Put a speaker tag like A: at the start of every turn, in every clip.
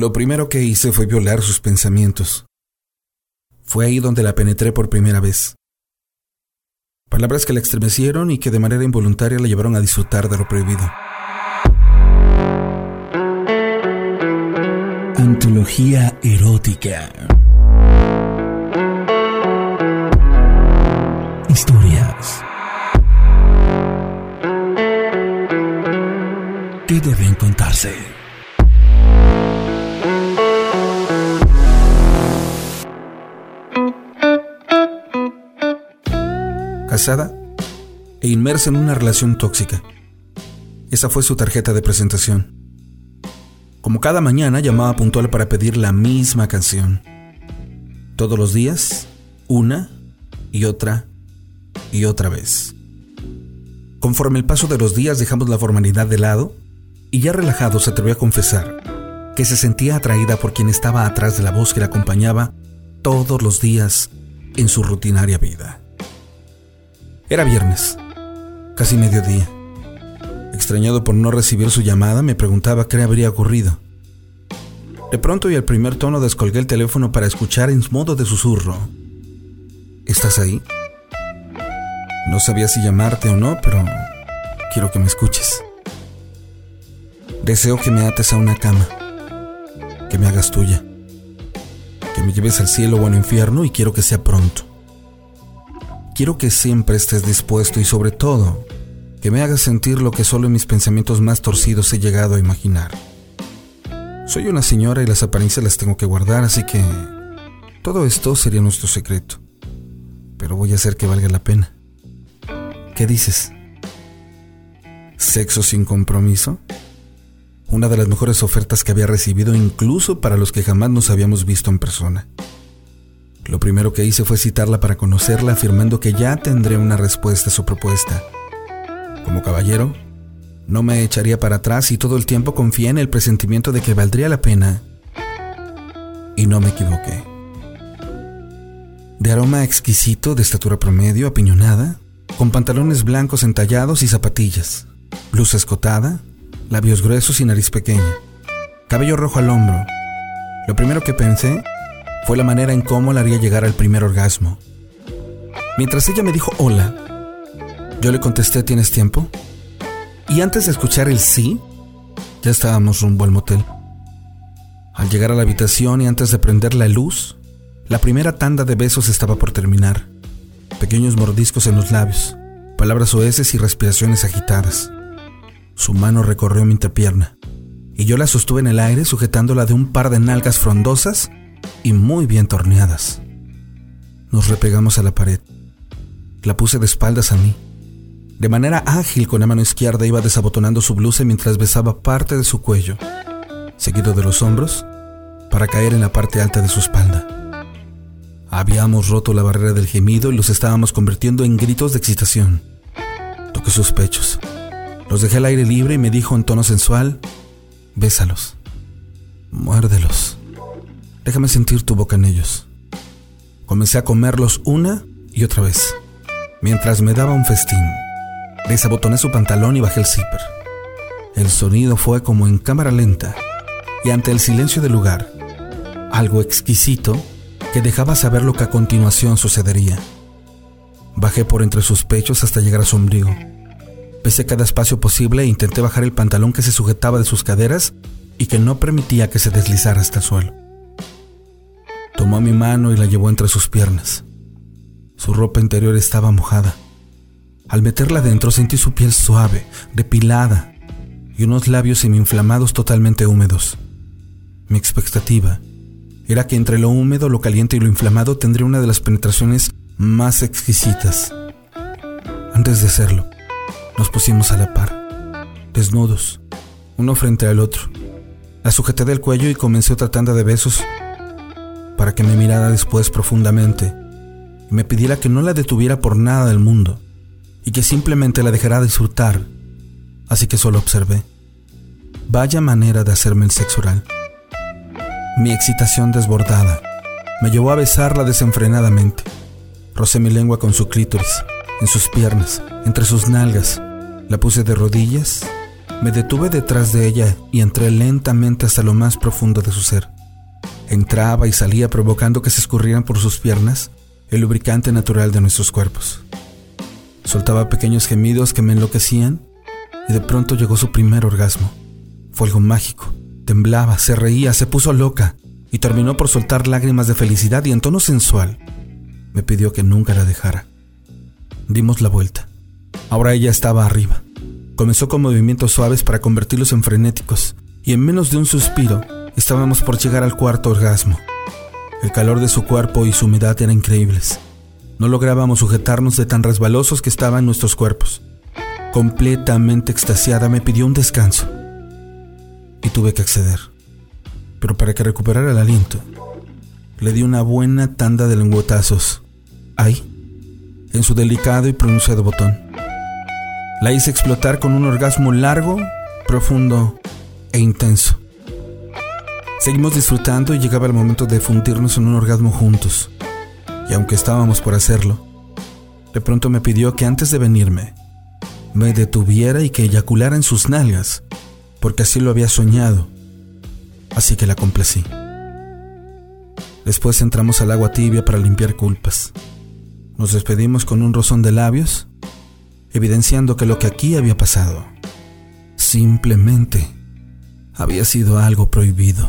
A: Lo primero que hice fue violar sus pensamientos. Fue ahí donde la penetré por primera vez. Palabras que la estremecieron y que de manera involuntaria la llevaron a disfrutar de lo prohibido.
B: Antología erótica. Historias que deben contarse.
A: Casada e inmersa en una relación tóxica. Esa fue su tarjeta de presentación. Como cada mañana llamaba puntual para pedir la misma canción. Todos los días, una y otra y otra vez. Conforme el paso de los días dejamos la formalidad de lado y ya relajado se atrevió a confesar que se sentía atraída por quien estaba atrás de la voz que la acompañaba todos los días en su rutinaria vida. Era viernes, casi mediodía. Extrañado por no recibir su llamada, me preguntaba qué habría ocurrido. De pronto y al primer tono descolgué el teléfono para escuchar en modo de susurro. ¿Estás ahí? No sabía si llamarte o no, pero quiero que me escuches. Deseo que me ates a una cama, que me hagas tuya, que me lleves al cielo o al infierno y quiero que sea pronto. Quiero que siempre estés dispuesto y sobre todo, que me hagas sentir lo que solo en mis pensamientos más torcidos he llegado a imaginar. Soy una señora y las apariencias las tengo que guardar, así que todo esto sería nuestro secreto. Pero voy a hacer que valga la pena. ¿Qué dices? ¿Sexo sin compromiso? Una de las mejores ofertas que había recibido incluso para los que jamás nos habíamos visto en persona. Lo primero que hice fue citarla para conocerla afirmando que ya tendré una respuesta a su propuesta. Como caballero, no me echaría para atrás y todo el tiempo confié en el presentimiento de que valdría la pena. Y no me equivoqué. De aroma exquisito, de estatura promedio, apiñonada, con pantalones blancos entallados y zapatillas, blusa escotada, labios gruesos y nariz pequeña, cabello rojo al hombro. Lo primero que pensé fue la manera en cómo la haría llegar al primer orgasmo. Mientras ella me dijo hola, yo le contesté ¿tienes tiempo? Y antes de escuchar el sí, ya estábamos rumbo al motel. Al llegar a la habitación y antes de prender la luz, la primera tanda de besos estaba por terminar. Pequeños mordiscos en los labios, palabras oeces y respiraciones agitadas. Su mano recorrió mi entrepierna y yo la sostuve en el aire sujetándola de un par de nalgas frondosas y muy bien torneadas. Nos repegamos a la pared. La puse de espaldas a mí. De manera ágil con la mano izquierda iba desabotonando su blusa mientras besaba parte de su cuello, seguido de los hombros, para caer en la parte alta de su espalda. Habíamos roto la barrera del gemido y los estábamos convirtiendo en gritos de excitación. Toqué sus pechos. Los dejé al aire libre y me dijo en tono sensual, bésalos, muérdelos. Déjame sentir tu boca en ellos. Comencé a comerlos una y otra vez, mientras me daba un festín. Desabotoné su pantalón y bajé el zipper. El sonido fue como en cámara lenta, y ante el silencio del lugar, algo exquisito que dejaba saber lo que a continuación sucedería. Bajé por entre sus pechos hasta llegar a su ombligo. Pesé cada espacio posible e intenté bajar el pantalón que se sujetaba de sus caderas y que no permitía que se deslizara hasta el suelo. Tomó mi mano y la llevó entre sus piernas. Su ropa interior estaba mojada. Al meterla dentro sentí su piel suave, depilada, y unos labios semi-inflamados totalmente húmedos. Mi expectativa era que entre lo húmedo, lo caliente y lo inflamado tendría una de las penetraciones más exquisitas. Antes de hacerlo, nos pusimos a la par, desnudos, uno frente al otro. La sujeté del cuello y comencé otra tanda de besos para que me mirara después profundamente y me pidiera que no la detuviera por nada del mundo y que simplemente la dejara disfrutar. Así que solo observé. Vaya manera de hacerme el sexo oral. Mi excitación desbordada me llevó a besarla desenfrenadamente. Rocé mi lengua con su clítoris, en sus piernas, entre sus nalgas. La puse de rodillas, Me detuve detrás de ella y entré lentamente hasta lo más profundo de su ser. Entraba y salía provocando que se escurrieran por sus piernas el lubricante natural de nuestros cuerpos. Soltaba pequeños gemidos que me enloquecían y de pronto llegó su primer orgasmo. Fue algo mágico. Temblaba, se reía, se puso loca y terminó por soltar lágrimas de felicidad y en tono sensual me pidió que nunca la dejara. Dimos la vuelta. Ahora ella estaba arriba. Comenzó con movimientos suaves para convertirlos en frenéticos, y en menos de un suspiro estábamos por llegar al cuarto orgasmo. El calor de su cuerpo y su humedad eran increíbles. No lográbamos sujetarnos de tan resbalosos que estaban nuestros cuerpos. Completamente extasiada me pidió un descanso. Y tuve que acceder. Pero para que recuperara el aliento, le di una buena tanda de lengüetazos. Ahí, en su delicado y pronunciado botón. La hice explotar con un orgasmo largo, profundo e intenso. Seguimos disfrutando y llegaba el momento de fundirnos en un orgasmo juntos. Y aunque estábamos por hacerlo, de pronto me pidió que antes de venirme, me detuviera y que eyaculara en sus nalgas, porque así lo había soñado. Así que la complací. Después entramos al agua tibia para limpiar culpas. Nos despedimos con un rozón de labios evidenciando que lo que aquí había pasado simplemente había sido algo prohibido.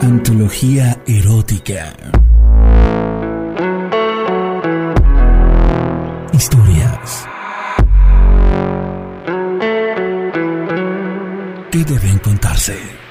B: Antología erótica. Historias que deben contarse.